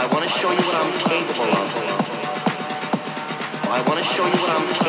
I want to show you what I'm capable of. I want to show you what I'm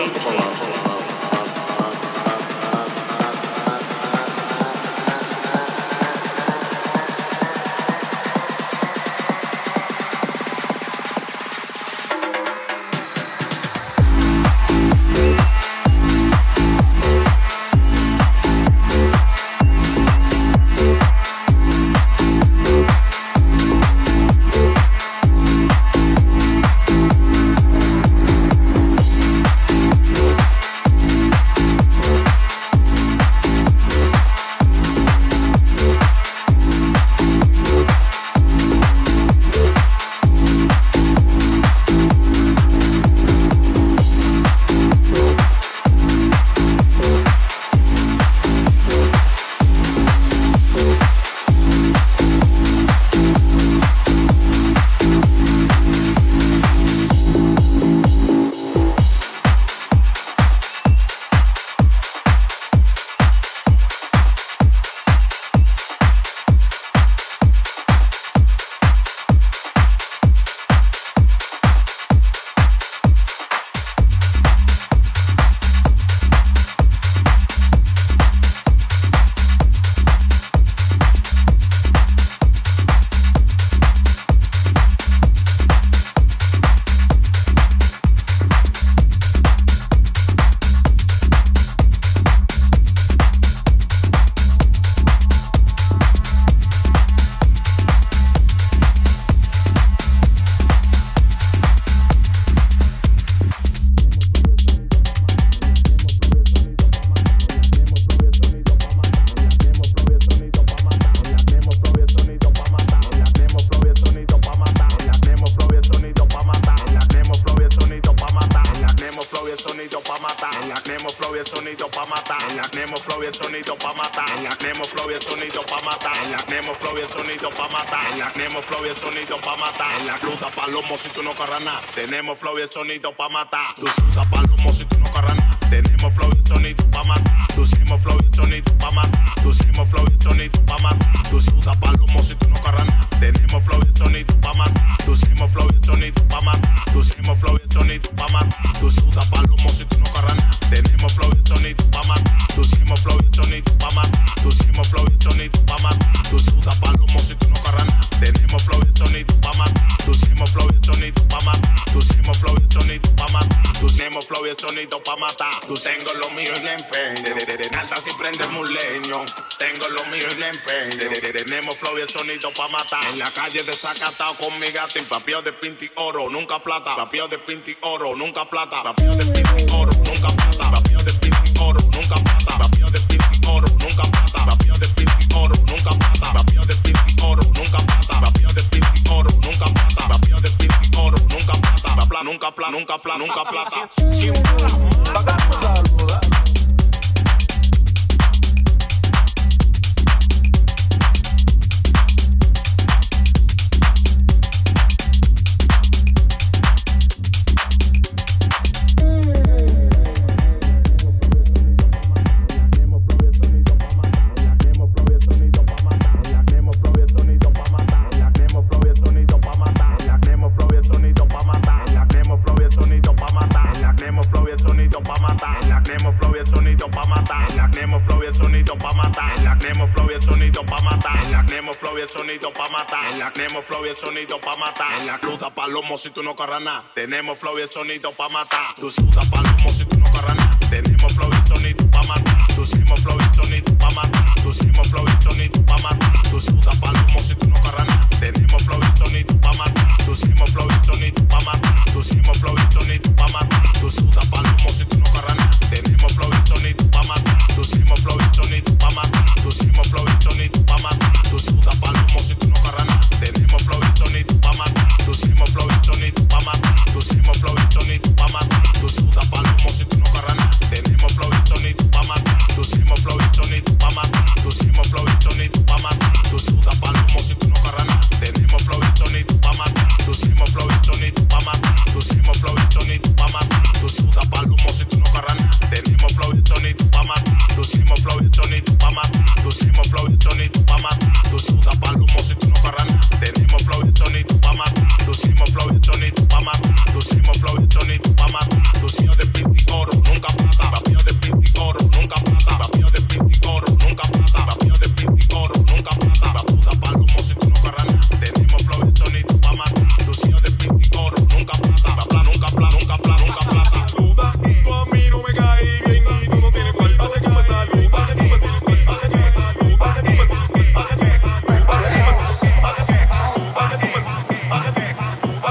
sonido pa' matar. Tenemos flow y el sonido pa' matar. En la calle desacatado con mi gato de pinti oro, nunca plata. Papio de pinti oro, nunca plata. el sonido pa' matar. En la cruda palomo si tú no corras nada. Tenemos flow y el sonido pa' matar. Tú sudas palomo si tú no corras nada. Tenemos flow y el sonido pa' matar. Tú hicimos flow y el sonido pa' matar. Flow y el sonido pa' matar. Tú sudas si tú no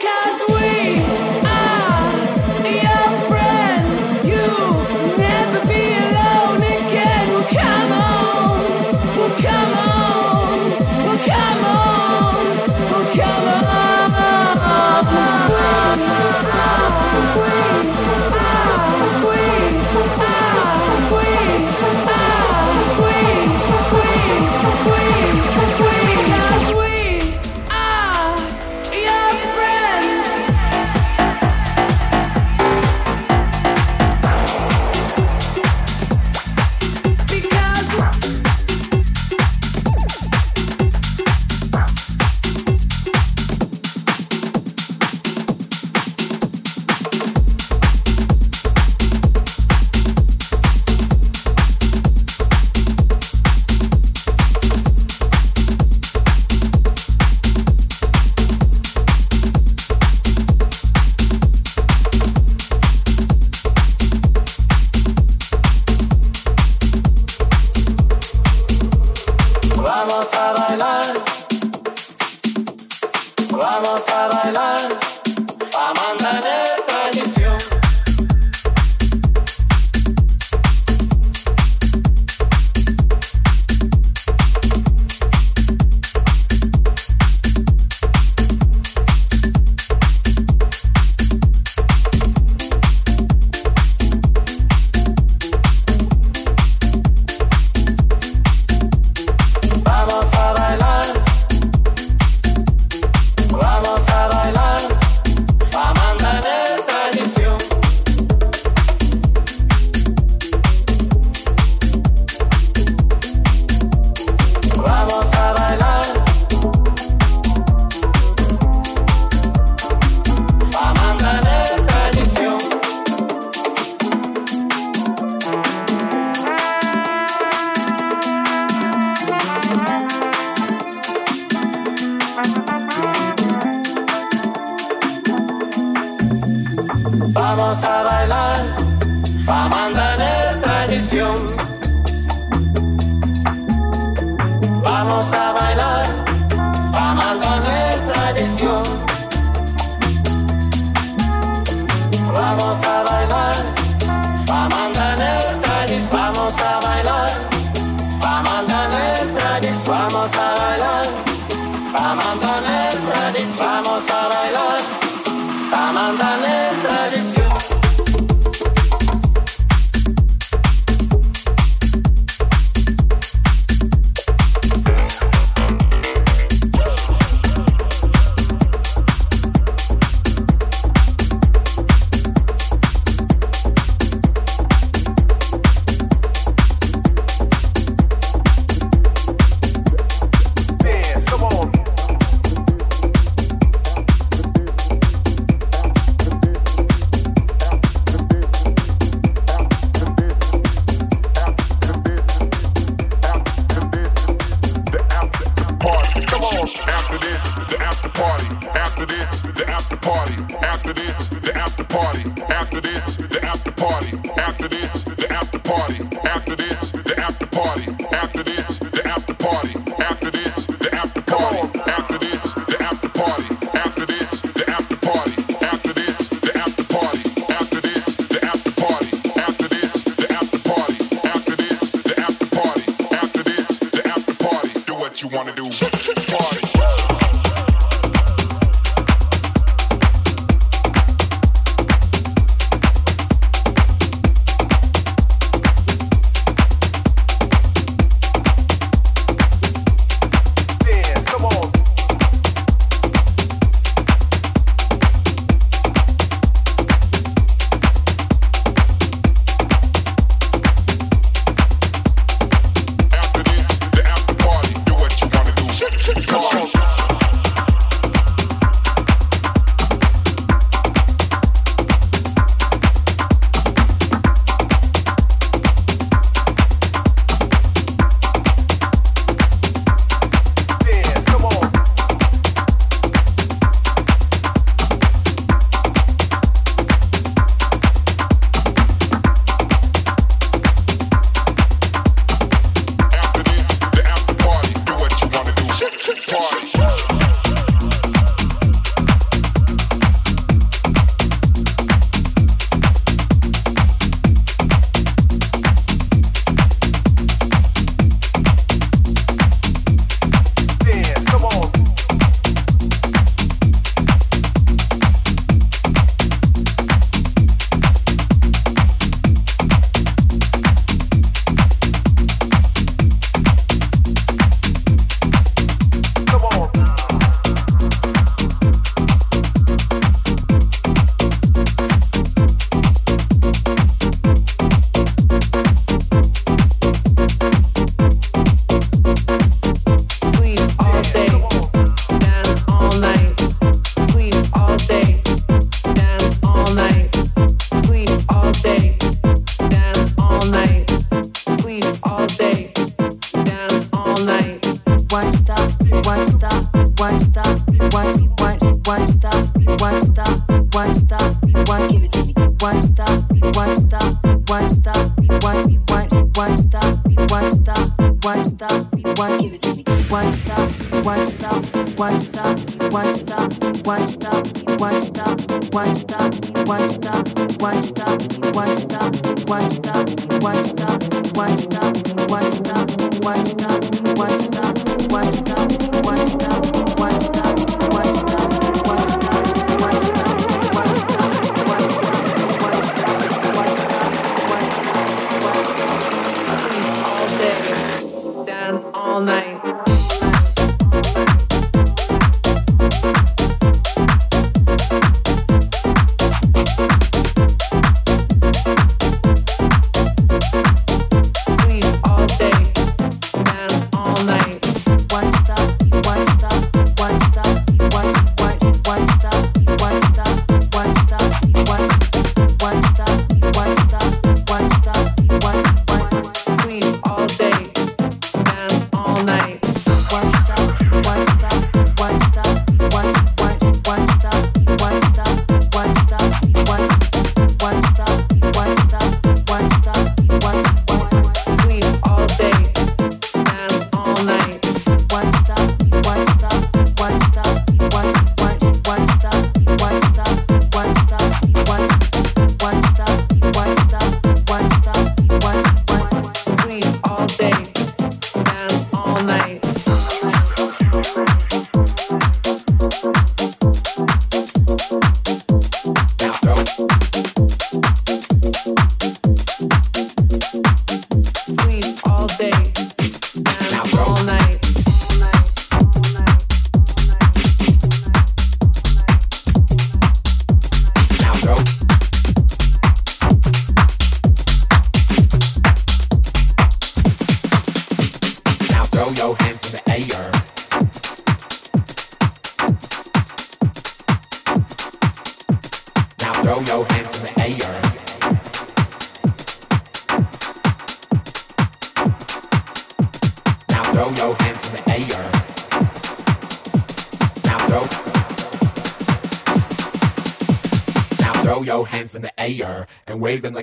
party.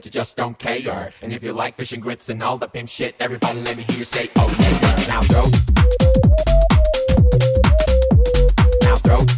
Fish and if you like fishing grits and all the pimp shit. Everybody let me hear you say, oh yeah, now go. is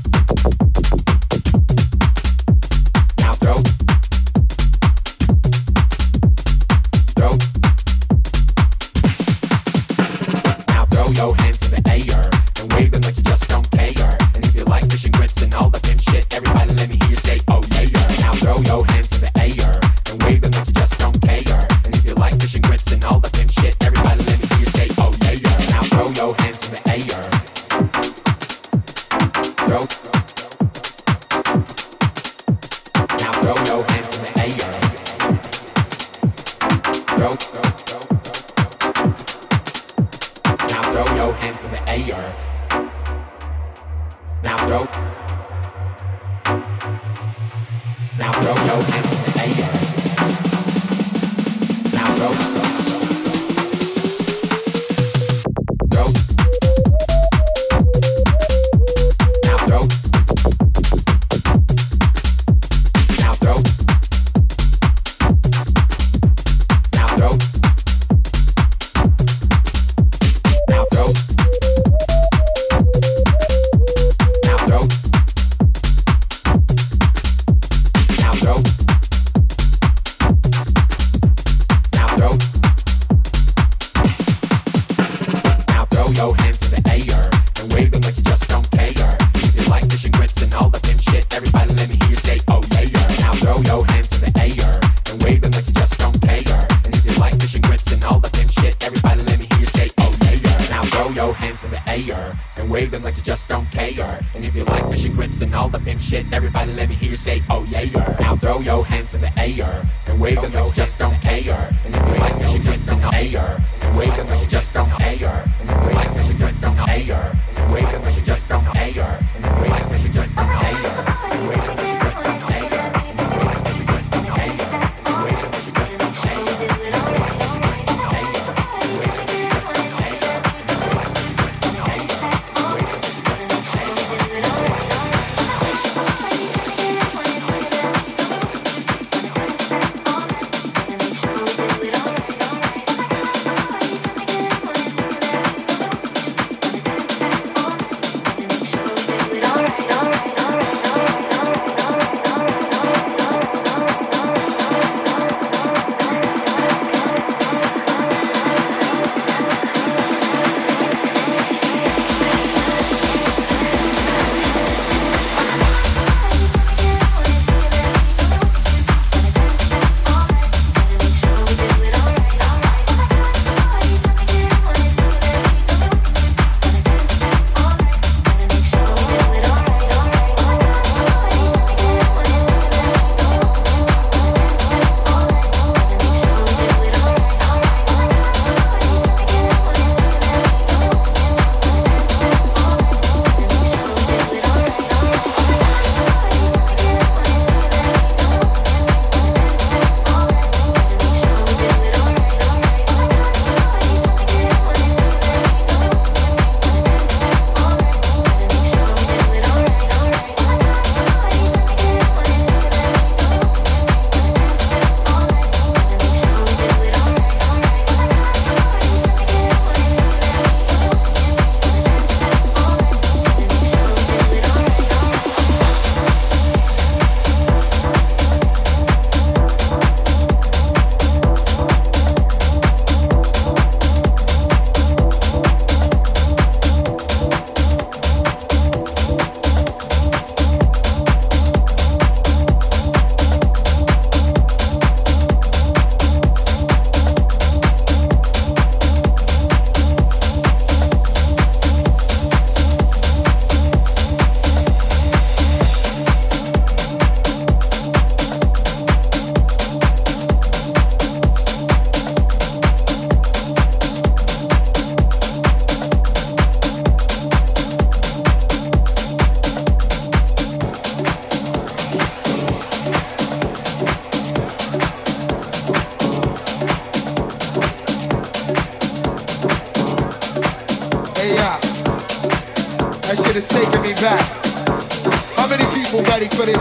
now throw your hands in the air. Now throw, now throw your hands in the air. Now throw.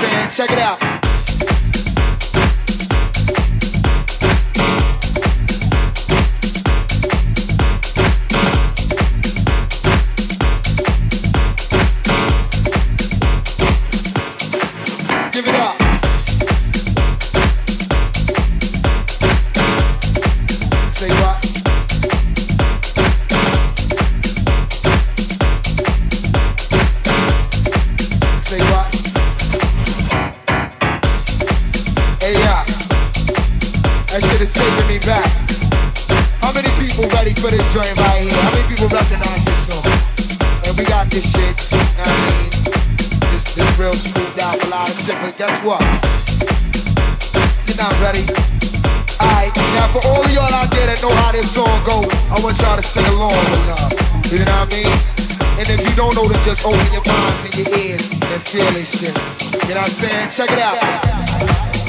Saying? Check it out. Know how this song go, I want y'all to sing along with love. You know what I mean? And if you don't know, then just open your minds and your ears and feel this shit. You know what I'm saying? Check it out.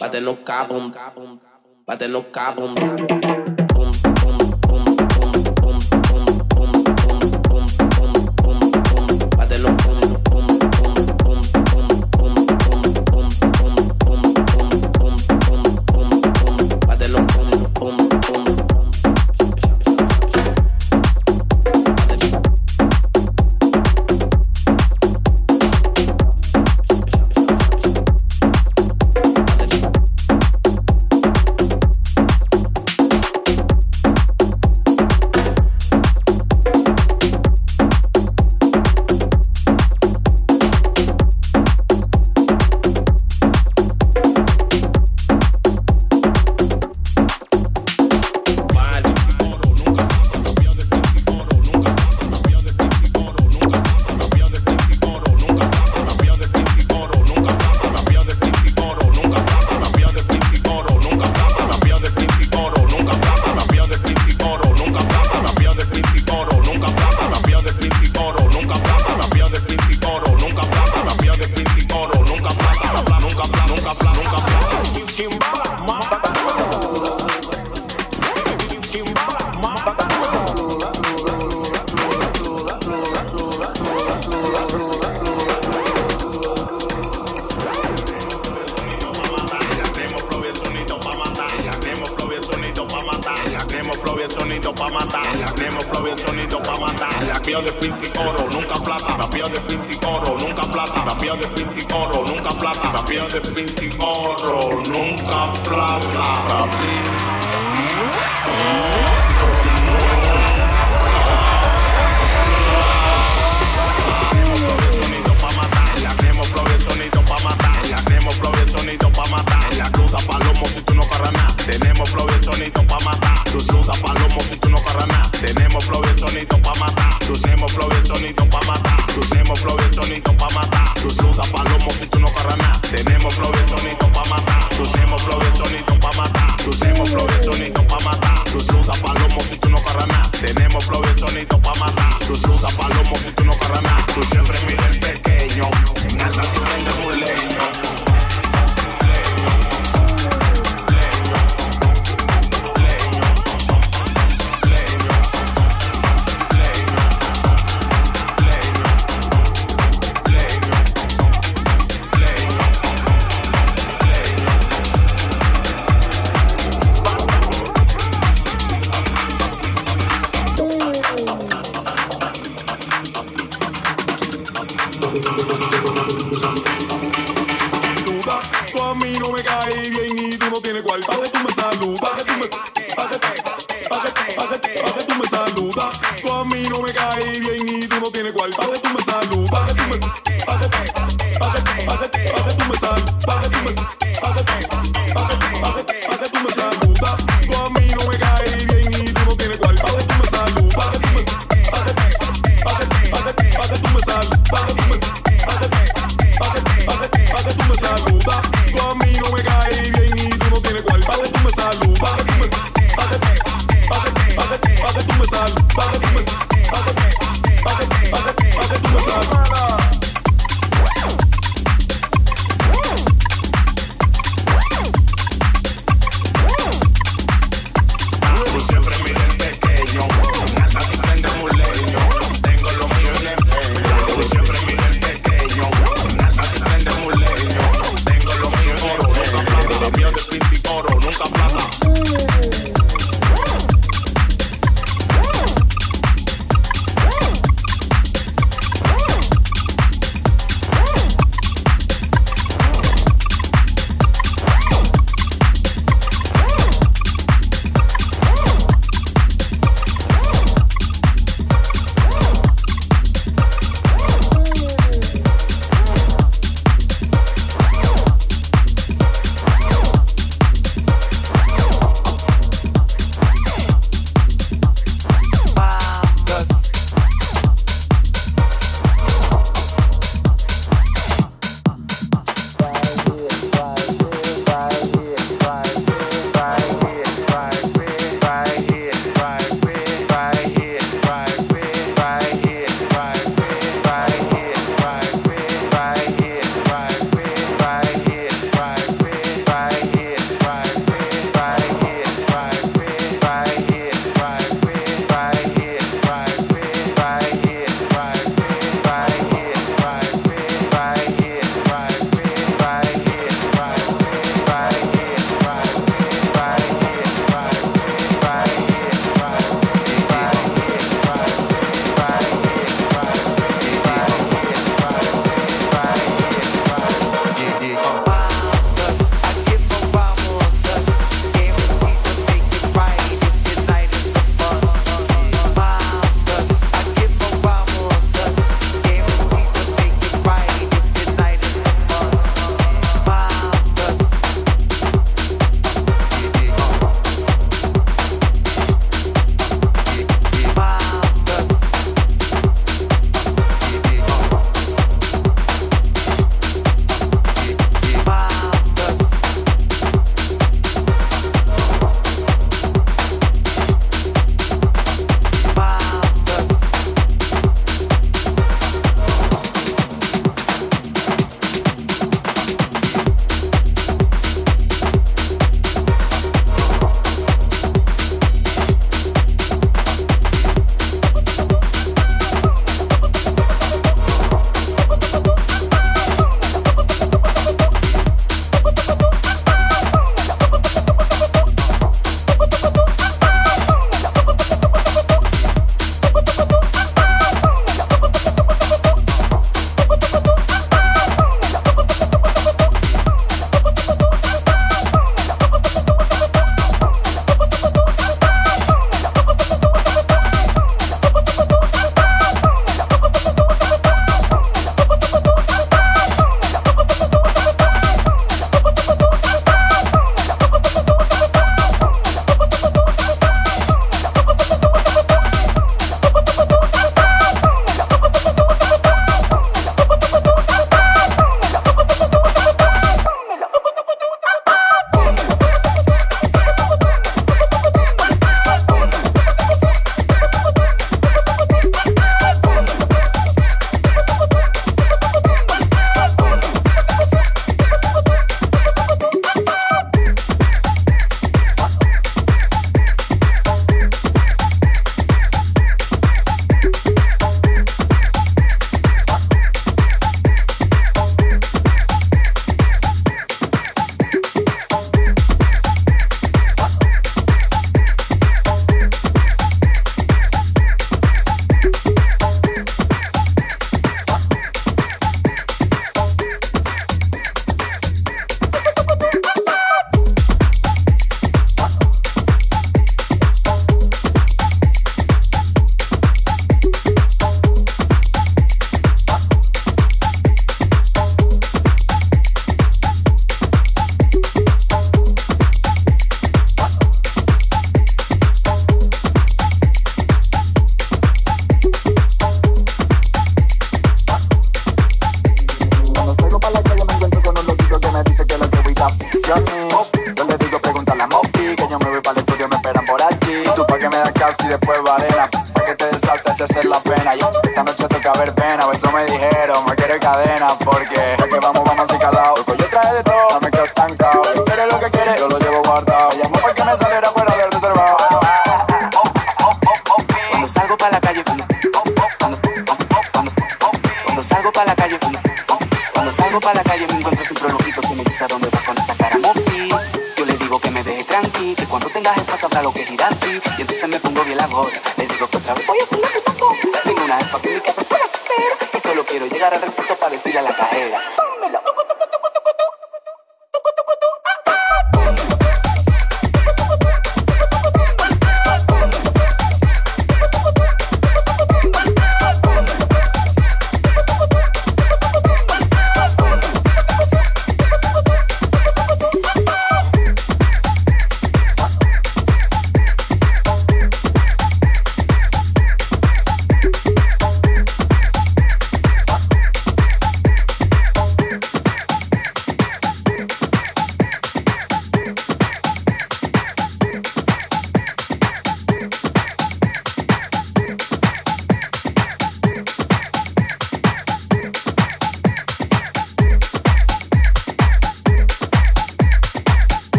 but they no cabum, but they no cabum.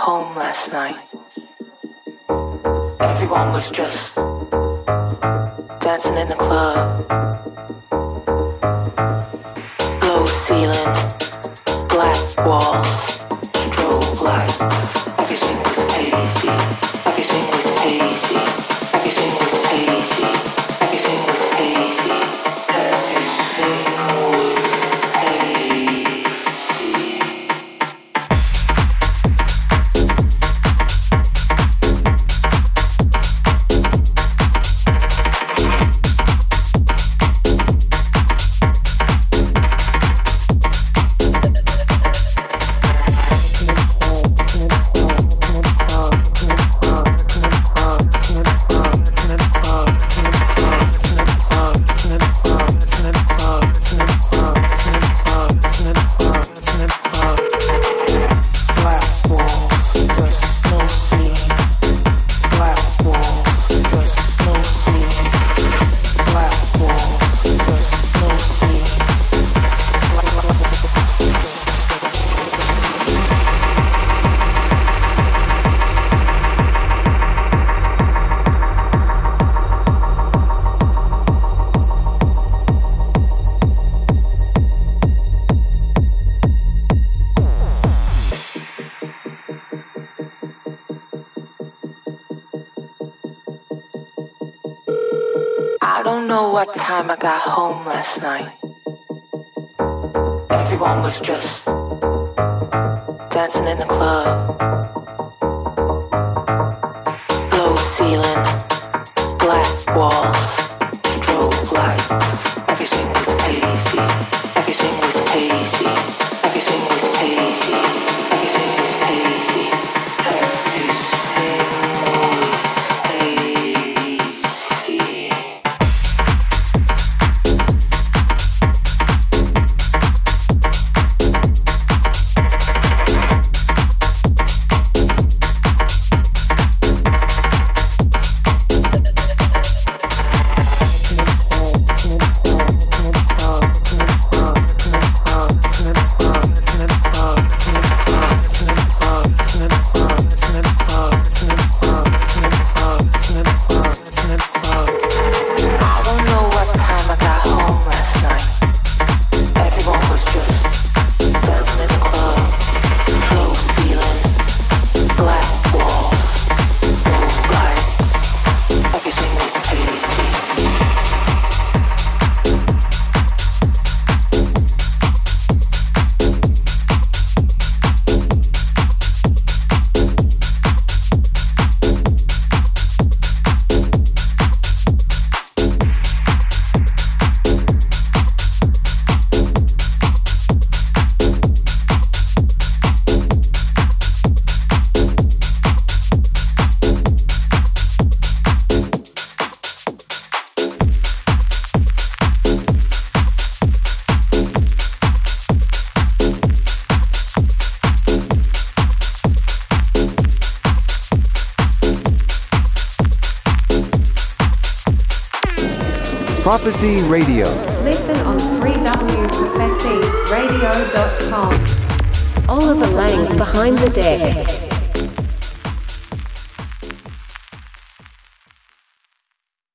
home last night. Everyone was just dancing in the club. Prophecy Radio.